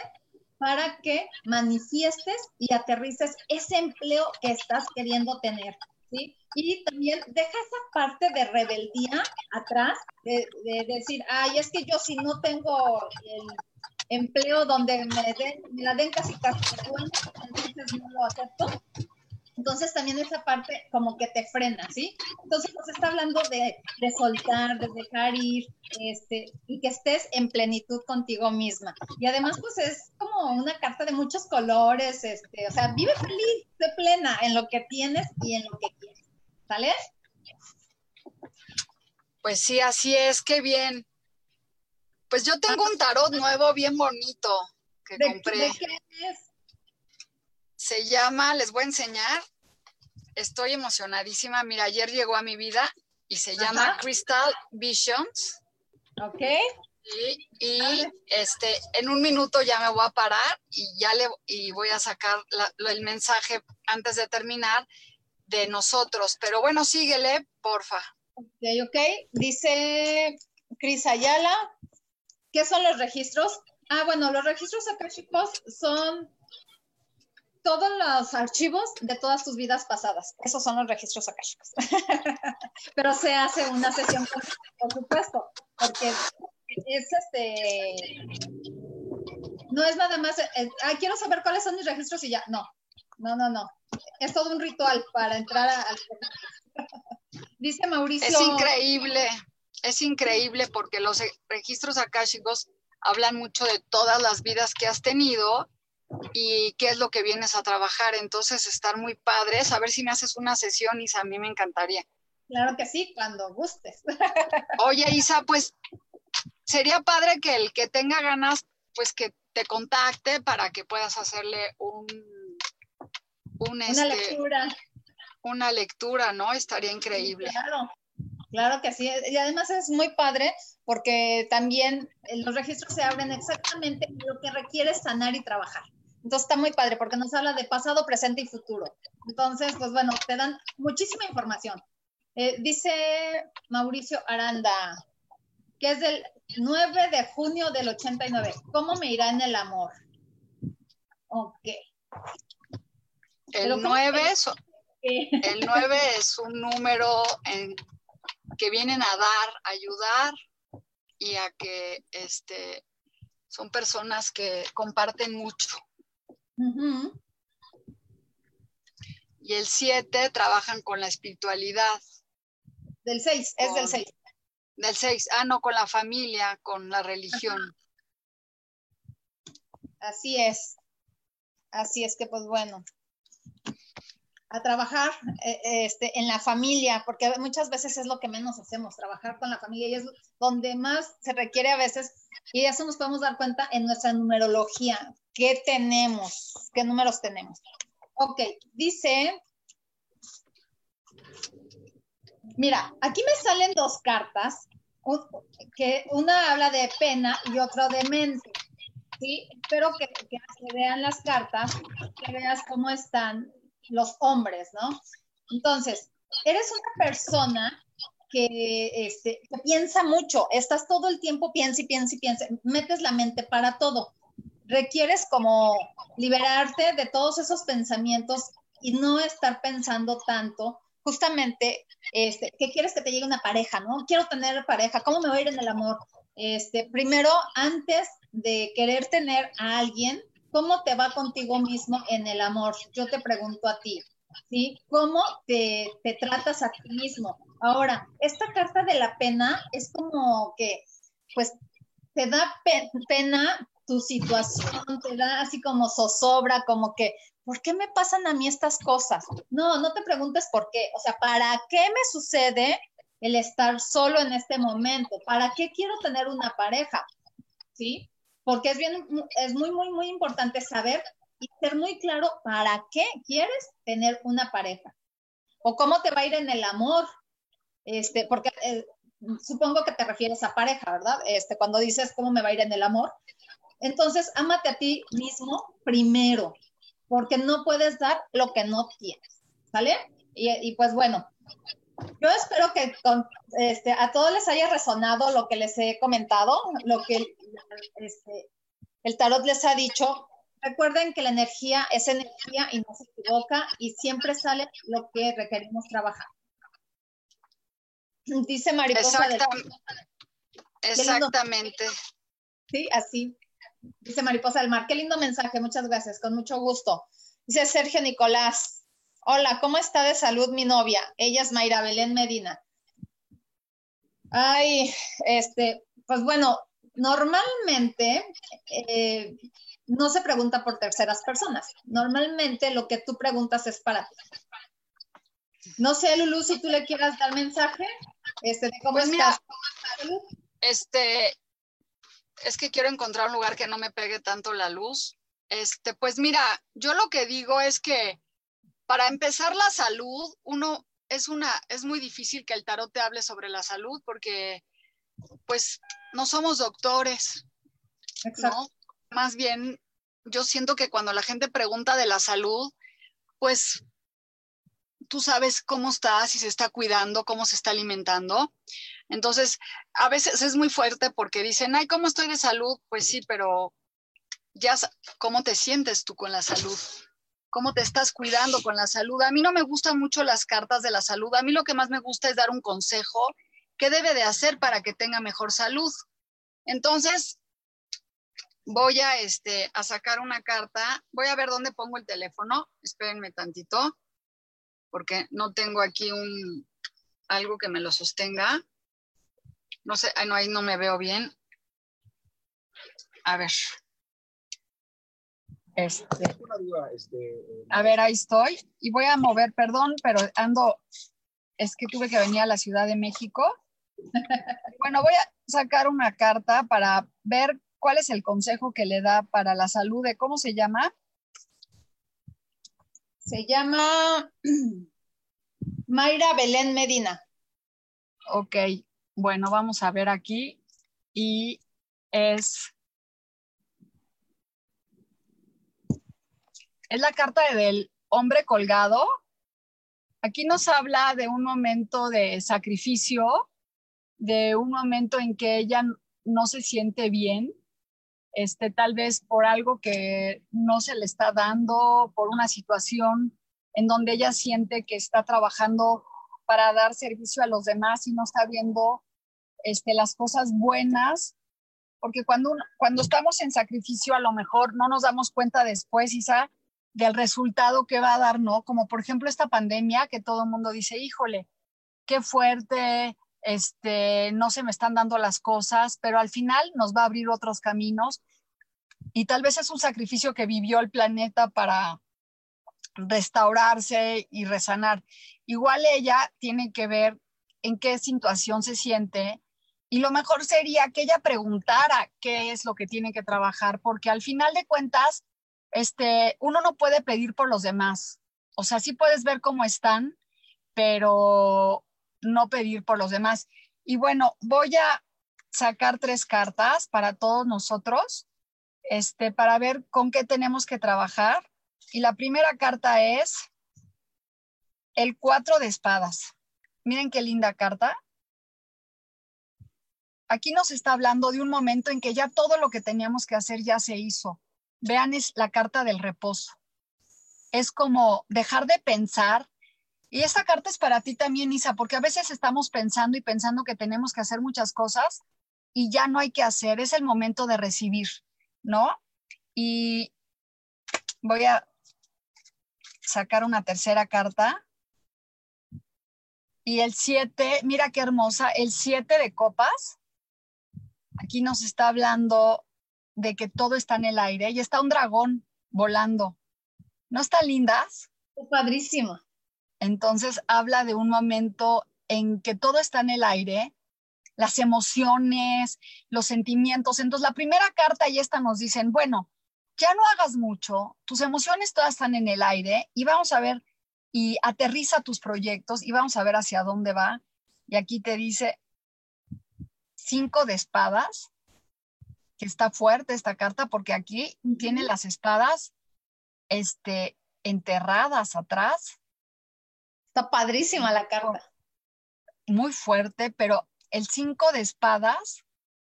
para que manifiestes y aterrices ese empleo que estás queriendo tener. ¿sí? Y también deja esa parte de rebeldía atrás, de, decir, ay, es que yo si no tengo el empleo donde me, den, me la den casi casi bueno, entonces no lo acepto. Entonces también esa parte como que te frena, ¿sí? Entonces nos está hablando de, de, soltar, de dejar ir, este, y que estés en plenitud contigo misma. Y además pues es como una carta de muchos colores, este, o sea, vive feliz, sé plena en lo que tienes y en lo que quieres. ¿Sale? Pues sí, así es, qué bien. Pues yo tengo un tarot nuevo bien bonito que compré. ¿De qué es? Se llama, les voy a enseñar. Estoy emocionadísima. Mira, ayer llegó a mi vida y se llama Crystal Visions. Ok. Y, este, en un minuto ya me voy a parar y ya le y voy a sacar el mensaje antes de terminar de nosotros. Pero bueno, síguele, porfa. Ok, ok. Dice Cris Ayala, ¿qué son los registros? Ah, bueno, los registros akashicos son todos los archivos de todas tus vidas pasadas. Esos son los registros akashicos. Pero se hace una sesión, por supuesto, porque es este. No es nada más. ah, quiero saber cuáles son mis registros y ya. No, no, no, no. Es todo un ritual para entrar al. Dice Mauricio. Es increíble, es increíble porque los registros akáshicos hablan mucho de todas las vidas que has tenido y qué es lo que vienes a trabajar. Entonces, estar muy padre, a ver si me haces una sesión, Isa, a mí me encantaría. Claro que sí, cuando gustes. Oye, Isa, pues sería padre que el que tenga ganas, pues que te contacte para que puedas hacerle un... una este, lectura. Una lectura, ¿no? Estaría increíble. claro, claro que sí. Y además es muy padre porque también los registros se abren exactamente lo que requiere sanar y trabajar. Entonces está muy padre porque nos habla de pasado, presente y futuro. Entonces, pues bueno, te dan muchísima información. Eh, dice Mauricio Aranda, que es del 9 de junio del 89. ¿Cómo me irá en el amor? Ok. El 9, es, el 9 es un número en, que vienen a dar, ayudar y a que este, son personas que comparten mucho. Y el 7 trabajan con la espiritualidad. Del 6, es del 6. Del 6, ah, no, con la familia, con la religión. Así es. Así es que, pues bueno, a trabajar eh, este, en la familia, porque muchas veces es lo que menos hacemos, trabajar con la familia y es donde más se requiere a veces, y eso nos podemos dar cuenta en nuestra numerología, qué tenemos, qué números tenemos. Ok, dice, mira, aquí me salen dos cartas, que una habla de pena y otra de mente. ¿sí? Espero que, que, vean las cartas, que veas cómo están los hombres, ¿no? Entonces, eres una persona que, este, que piensa mucho, estás todo el tiempo piensa y piensa y piensa, metes la mente para todo. Requieres como liberarte de todos esos pensamientos y no estar pensando tanto justamente, este, ¿qué quieres que te llegue una pareja, no? Quiero tener pareja, ¿cómo me voy a ir en el amor? Este, primero, antes de querer tener a alguien, ¿Cómo te va contigo mismo en el amor? Yo te pregunto a ti, ¿sí? ¿Cómo te, tratas a ti mismo? Ahora, esta carta de la pena es como que, pues, te da pena tu situación, te da así como zozobra, como que, ¿por qué me pasan a mí estas cosas? No, no te preguntes por qué, o sea, ¿para qué me sucede el estar solo en este momento? ¿Para qué quiero tener una pareja? ¿Sí? Porque es bien, es muy, muy, muy importante saber y ser muy claro para qué quieres tener una pareja o cómo te va a ir en el amor, este, porque eh, supongo que te refieres a pareja, ¿verdad? Este, cuando dices cómo me va a ir en el amor, Entonces, ámate a ti mismo primero, porque no puedes dar lo que no tienes, ¿sale? Y, pues bueno, yo espero que este, a todos les haya resonado lo que les he comentado, lo que este, el tarot les ha dicho. Recuerden que la energía es energía y no se equivoca y siempre sale lo que requerimos trabajar. Dice Mariposa. Exactamente. Sí, así. Dice Mariposa del Mar. Qué lindo mensaje, muchas gracias, con mucho gusto. Dice Sergio Nicolás. Hola, ¿cómo está de salud mi novia? Ella es Mayra Belén Medina. Ay, este, pues bueno, normalmente eh, no se pregunta por terceras personas. Normalmente lo que tú preguntas es para ti. No sé, Lulu, si tú le quieras dar mensaje, este, de cómo pues estás. este, es que quiero encontrar un lugar que no me pegue tanto la luz. Este, pues mira, yo lo que digo es que para empezar la salud, uno es una, es muy difícil que el tarot te hable sobre la salud porque, pues, no somos doctores. Exacto. Más bien, yo siento que cuando la gente pregunta de la salud, pues tú sabes cómo está, si se está cuidando, cómo se está alimentando. Entonces, a veces es muy fuerte porque dicen, ay, ¿cómo estoy de salud? Pues sí, pero ya, ¿cómo te sientes tú con la salud? ¿Cómo te estás cuidando con la salud? A mí no me gustan mucho las cartas de la salud. A mí lo que más me gusta es dar un consejo. ¿Qué debe de hacer para que tenga mejor salud? Entonces, voy a, este, a sacar una carta. Voy a ver dónde pongo el teléfono. Espérenme tantito, porque no tengo aquí un, algo que me lo sostenga. No sé, no, ahí no me veo bien. A ver. Este, a ver, ahí estoy. Y voy a mover, perdón, pero ando, es que tuve que venir a la Ciudad de México. bueno, voy a sacar una carta para ver cuál es el consejo que le da para la salud de, ¿cómo se llama? Se llama Mayra Belén Medina. Ok, bueno, vamos a ver aquí. Y es... Es la carta del hombre colgado. Aquí nos habla de un momento de sacrificio, de un momento en que ella no se siente bien, este, tal vez por algo que no se le está dando, por una situación en donde ella siente que está trabajando para dar servicio a los demás y no está viendo este, las cosas buenas, porque cuando, cuando estamos en sacrificio a lo mejor no nos damos cuenta después, Isa, del resultado que va a dar, ¿no? Como por ejemplo esta pandemia que todo el mundo dice, híjole, qué fuerte, este, no se me están dando las cosas, pero al final nos va a abrir otros caminos y tal vez es un sacrificio que vivió el planeta para restaurarse y resanar. Igual ella tiene que ver en qué situación se siente y lo mejor sería que ella preguntara qué es lo que tiene que trabajar, porque al final de cuentas, este, uno no puede pedir por los demás. O sea, sí puedes ver cómo están, pero no pedir por los demás. Y bueno, voy a sacar tres cartas para todos nosotros, este, para ver con qué tenemos que trabajar. Y la primera carta es el cuatro de espadas. Miren qué linda carta. Aquí nos está hablando de un momento en que ya todo lo que teníamos que hacer ya se hizo. Vean, es la carta del reposo. Es como dejar de pensar. Y esa carta es para ti también, Isa, porque a veces estamos pensando y pensando que tenemos que hacer muchas cosas y ya no hay que hacer. Es el momento de recibir, ¿no? Y voy a sacar una tercera carta. Y el 7, mira qué hermosa, el 7 de copas. Aquí nos está hablando de que todo está en el aire y está un dragón volando. ¿No está lindas? Es padrísimo. Entonces habla de un momento en que todo está en el aire, las emociones, los sentimientos. Entonces la primera carta y esta nos dicen, bueno, ya no hagas mucho, tus emociones todas están en el aire y vamos a ver y aterriza tus proyectos y vamos a ver hacia dónde va. Y aquí te dice cinco de espadas, que está fuerte esta carta porque aquí tiene las espadas este, enterradas atrás. Está padrísima la carta. Muy fuerte, pero el cinco de espadas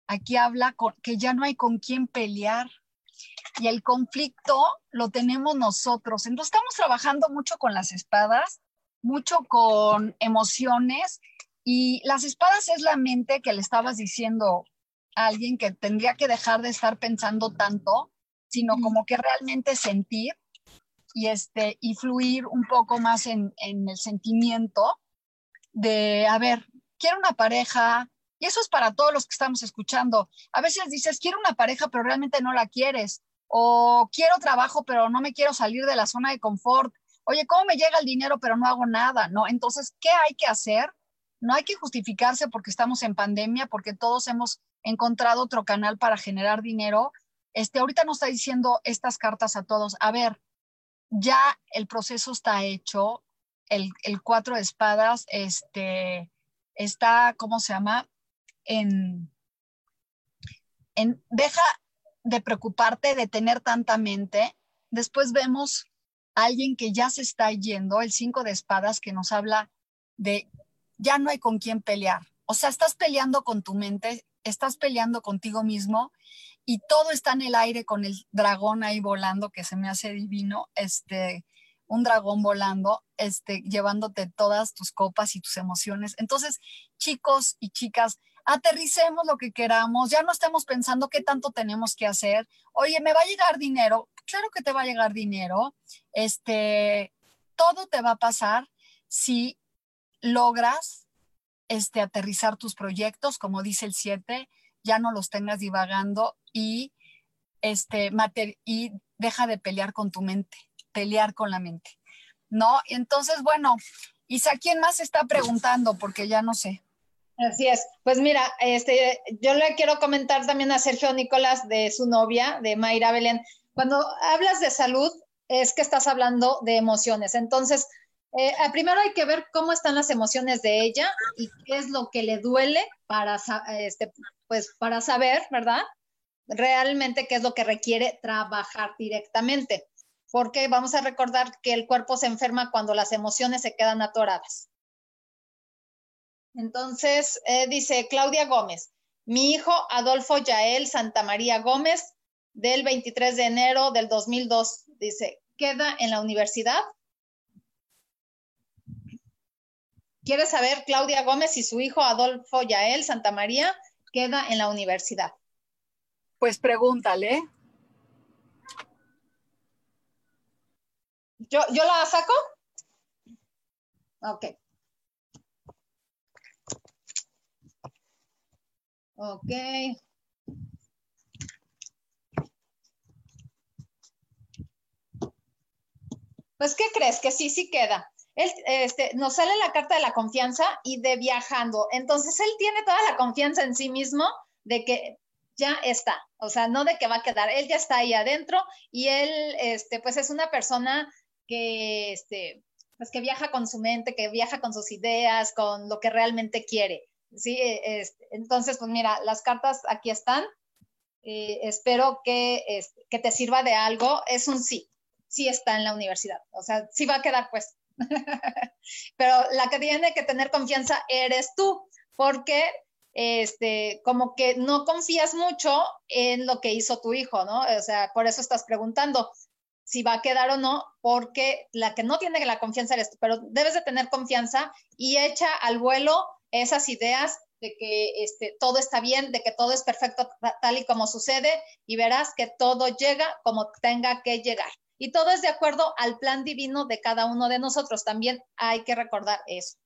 aquí habla con, que ya no hay con quién pelear y el conflicto lo tenemos nosotros. Entonces estamos trabajando mucho con las espadas, mucho con emociones y las espadas es la mente que le estabas diciendo alguien que tendría que dejar de estar pensando tanto, sino como que realmente sentir y, este, y fluir un poco más en, en el sentimiento de, a ver, quiero una pareja, y eso es para todos los que estamos escuchando. A veces dices, quiero una pareja, pero realmente no la quieres. O quiero trabajo, pero no me quiero salir de la zona de confort. Oye, ¿cómo me llega el dinero, pero no hago nada? No, entonces, ¿qué hay que hacer? No hay que justificarse porque estamos en pandemia, porque todos hemos encontrado otro canal para generar dinero. Este, ahorita nos está diciendo estas cartas a todos. A ver, ya el proceso está hecho. El, cuatro de espadas, este, está, ¿cómo se llama? en, deja de preocuparte, de tener tanta mente. Después vemos a alguien que ya se está yendo, el cinco de espadas, que nos habla de ya no hay con quién pelear. O sea, estás peleando con tu mente, estás peleando contigo mismo y todo está en el aire con el dragón ahí volando, que se me hace divino, este, un dragón volando, este, llevándote todas tus copas y tus emociones. Entonces, chicos y chicas, aterricemos lo que queramos, ya no estemos pensando qué tanto tenemos que hacer. Oye, ¿me va a llegar dinero? Claro que te va a llegar dinero. Este, todo te va a pasar si logras este, aterrizar tus proyectos, como dice el 7, ya no los tengas divagando y, este, y deja de pelear con tu mente, pelear con la mente. ¿No? Entonces, bueno, Isa, ¿quién más está preguntando? Porque ya no sé. Así es. Pues mira, este, yo le quiero comentar también a Sergio Nicolás de su novia, de Mayra Belén. Cuando hablas de salud, es que estás hablando de emociones. Entonces, eh, primero hay que ver cómo están las emociones de ella y qué es lo que le duele para, este, pues, para saber, ¿verdad? Realmente qué es lo que requiere trabajar directamente. Porque vamos a recordar que el cuerpo se enferma cuando las emociones se quedan atoradas. Entonces, eh, dice Claudia Gómez, mi hijo Adolfo Yael Santa María Gómez, del 23 de enero del 2002, dice, ¿queda en la universidad? ¿Quiere saber Claudia Gómez si su hijo Adolfo Yael Santa María queda en la universidad? Pues pregúntale. ¿Yo, yo la saco? Ok. Ok. Pues, ¿qué crees? Que sí, sí queda. Él, este, nos sale la carta de la confianza y de viajando. Entonces, él tiene toda la confianza en sí mismo de que ya está, o sea, no de que va a quedar, él ya está ahí adentro y él, este, pues es una persona que, este, pues que viaja con su mente, que viaja con sus ideas, con lo que realmente quiere. Sí, entonces, pues mira, las cartas aquí están. Eh, espero que, que te sirva de algo. Es un sí, sí está en la universidad. O sea, sí va a quedar pues. Pero la que tiene que tener confianza eres tú, porque este, como que no confías mucho en lo que hizo tu hijo, ¿no? O sea, por eso estás preguntando si va a quedar o no, porque la que no tiene la confianza eres tú, pero debes de tener confianza y echa al vuelo esas ideas de que este, todo está bien, de que todo es perfecto tal y como sucede y verás que todo llega como tenga que llegar. Y todo es de acuerdo al plan divino de cada uno de nosotros. También hay que recordar eso.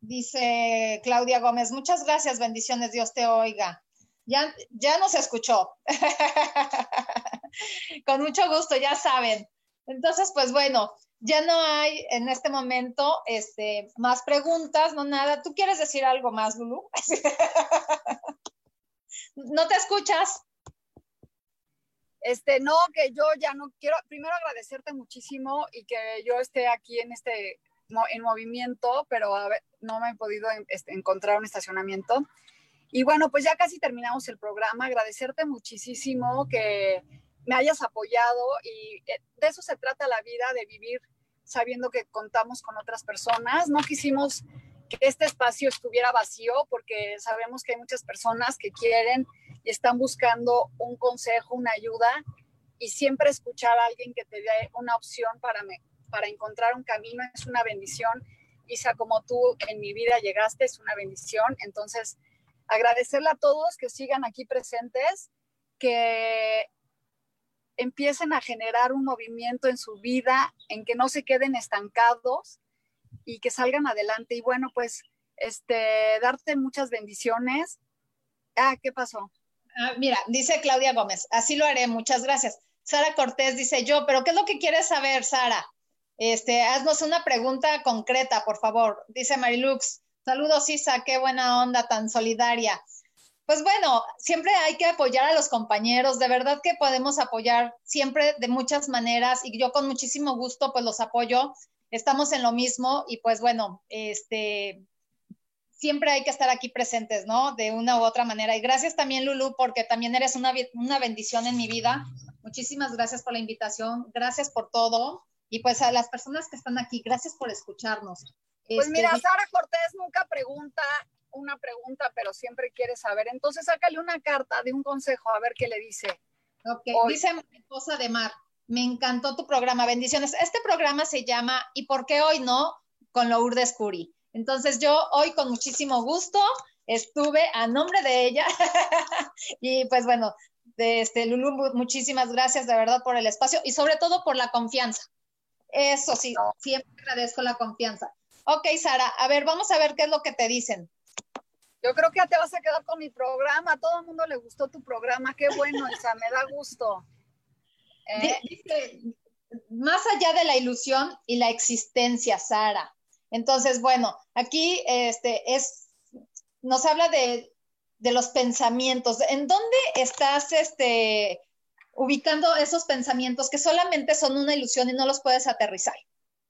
Dice Claudia Gómez, muchas gracias, bendiciones, Dios te oiga. Ya, ya nos escuchó. Con mucho gusto, ya saben. Entonces, pues bueno, ya no hay en este momento este, más preguntas, no nada. ¿Tú quieres decir algo más, Lulu? ¿No te escuchas? Este, no, que yo ya no quiero, primero agradecerte muchísimo y que yo esté aquí en este en movimiento, pero no me he podido este, encontrar un estacionamiento. Y bueno, pues ya casi terminamos el programa. Agradecerte muchísimo que me hayas apoyado y eh, de eso se trata la vida, de vivir sabiendo que contamos con otras personas. No quisimos que este espacio estuviera vacío porque sabemos que hay muchas personas que quieren y están buscando un consejo, una ayuda y siempre escuchar a alguien que te dé una opción para, para encontrar un camino es una bendición. Isa, como tú en mi vida llegaste, es una bendición. Entonces, agradecerle a todos que sigan aquí presentes, que empiecen a generar un movimiento en su vida, en que no se queden estancados y que salgan adelante. Y bueno, pues, este, darte muchas bendiciones. Ah, ¿qué pasó? Ah, mira, dice Claudia Gómez, así lo haré, muchas gracias. Sara Cortés dice yo, pero ¿qué es lo que quieres saber, Sara? Este, haznos una pregunta concreta, por favor. Dice Marilux, saludos Isa, qué buena onda tan solidaria. Pues bueno, siempre hay que apoyar a los compañeros, de verdad que podemos apoyar siempre de muchas maneras y yo con muchísimo gusto pues los apoyo, estamos en lo mismo y pues bueno, este, siempre hay que estar aquí presentes, ¿no? De una u otra manera. Y gracias también, Lulu, porque también eres una, una bendición en mi vida. Muchísimas gracias por la invitación, gracias por todo. Y pues a las personas que están aquí, gracias por escucharnos. Pues mira, este, Sara Cortés nunca pregunta una pregunta, pero siempre quiere saber. Entonces, sácale una carta de un consejo, a ver qué le dice. Ok, dice esposa de Mar, me encantó tu programa, bendiciones. Este programa se llama ¿Y por qué hoy no? con Lourdes Curi. Entonces, yo hoy con muchísimo gusto estuve a nombre de ella y pues bueno, de este Lulu, muchísimas gracias de verdad por el espacio y sobre todo por la confianza. Eso sí, siempre agradezco la confianza. Ok, Sara, a ver, vamos a ver qué es lo que te dicen. Yo creo que ya te vas a quedar con mi programa. A todo el mundo le gustó tu programa. Qué bueno, Isa, me da gusto. ¿Eh? Dice, más allá de la ilusión y la existencia, Sara. Entonces, bueno, aquí este, es, nos habla de, de los pensamientos. ¿En dónde estás este, ubicando esos pensamientos que solamente son una ilusión y no los puedes aterrizar?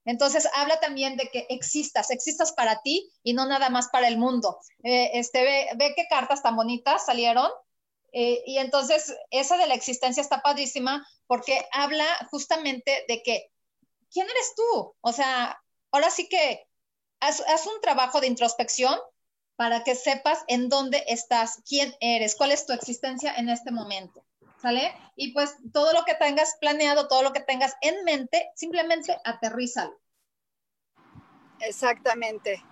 Entonces, habla también de que existas, existas para ti y no nada más para el mundo. Eh, este, ve, qué cartas tan bonitas salieron. Eh, y entonces, esa de la existencia está padrísima porque habla justamente de que, ¿quién eres tú? O sea, ahora sí que haz, un trabajo de introspección para que sepas en dónde estás, quién eres, cuál es tu existencia en este momento. ¿sale? Y pues todo lo que tengas planeado, todo lo que tengas en mente, simplemente aterrízalo. Exactamente.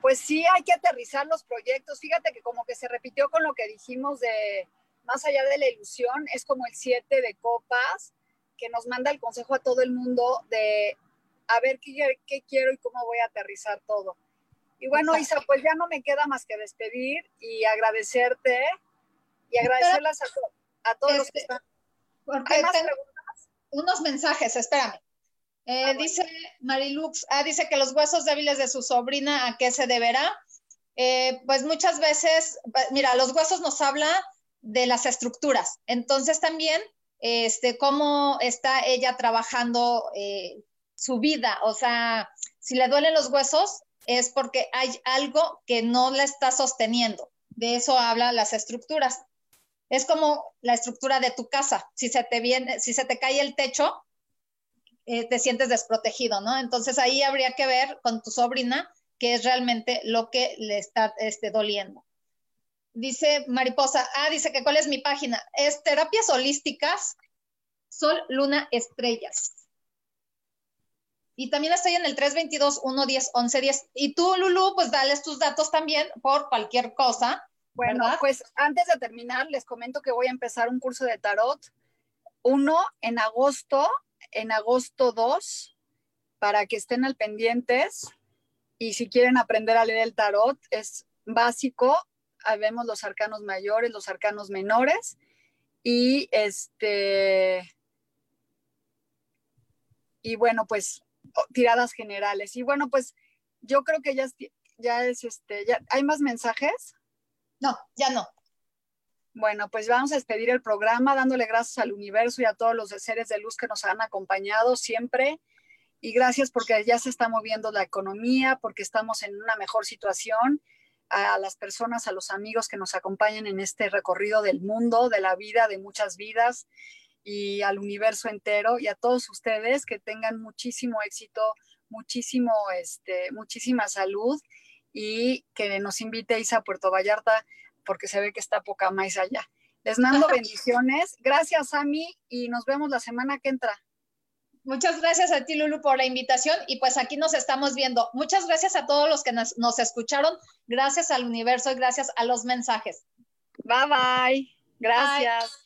Pues sí, hay que aterrizar los proyectos. Fíjate que como que se repitió con lo que dijimos de más allá de la ilusión, es como el 7 de copas que nos manda el consejo a todo el mundo de a ver qué, qué quiero y cómo voy a aterrizar todo. Y bueno, Isa, pues ya no me queda más que despedir y agradecerte y agradecerlas a todos a todos los que este, están. ¿Hay más preguntas? Unos mensajes, espérame. Eh, ah, dice Marilux, ah, dice que los huesos débiles de su sobrina, ¿a qué se deberá? Eh, pues muchas veces, mira, los huesos nos habla de las estructuras. Entonces también, este, cómo está ella trabajando eh, su vida. O sea, si le duelen los huesos, es porque hay algo que no la está sosteniendo. De eso habla las estructuras. Es como la estructura de tu casa. Si se te viene, si se te cae el techo, eh, te sientes desprotegido, ¿no? Entonces ahí habría que ver con tu sobrina qué es realmente lo que le está este, doliendo. Dice Mariposa, ah, dice que cuál es mi página. Es terapias holísticas, sol, luna, estrellas. Y también estoy en el 322 110 1110. Y tú, Lulu, pues dales tus datos también por cualquier cosa bueno, pues antes de terminar, les comento que voy a empezar un curso de tarot. Uno en agosto, en agosto 2, para que estén al pendientes. Y si quieren aprender a leer el tarot, es básico. Vemos los arcanos mayores, los arcanos menores. Y este. Y bueno, pues tiradas generales. Y bueno, pues yo creo que ya es, ya es este, ya hay más mensajes. No, ya no. Bueno, pues vamos a despedir el programa dándole gracias al universo y a todos los seres de luz que nos han acompañado siempre. Y gracias porque ya se está moviendo la economía, porque estamos en una mejor situación. a las personas, a los amigos que nos acompañan en este recorrido del mundo, de la vida, de muchas vidas y al universo entero y a todos ustedes que tengan muchísimo éxito, muchísimo, este, muchísima salud y que nos invitéis a Puerto Vallarta porque se ve que está poca más allá. Les mando bendiciones. Gracias, Ami, y nos vemos la semana que entra. Muchas gracias a ti, Lulu, por la invitación y pues aquí nos estamos viendo. Muchas gracias a todos los que nos, escucharon. Gracias al universo y gracias a los mensajes. Bye bye. Gracias.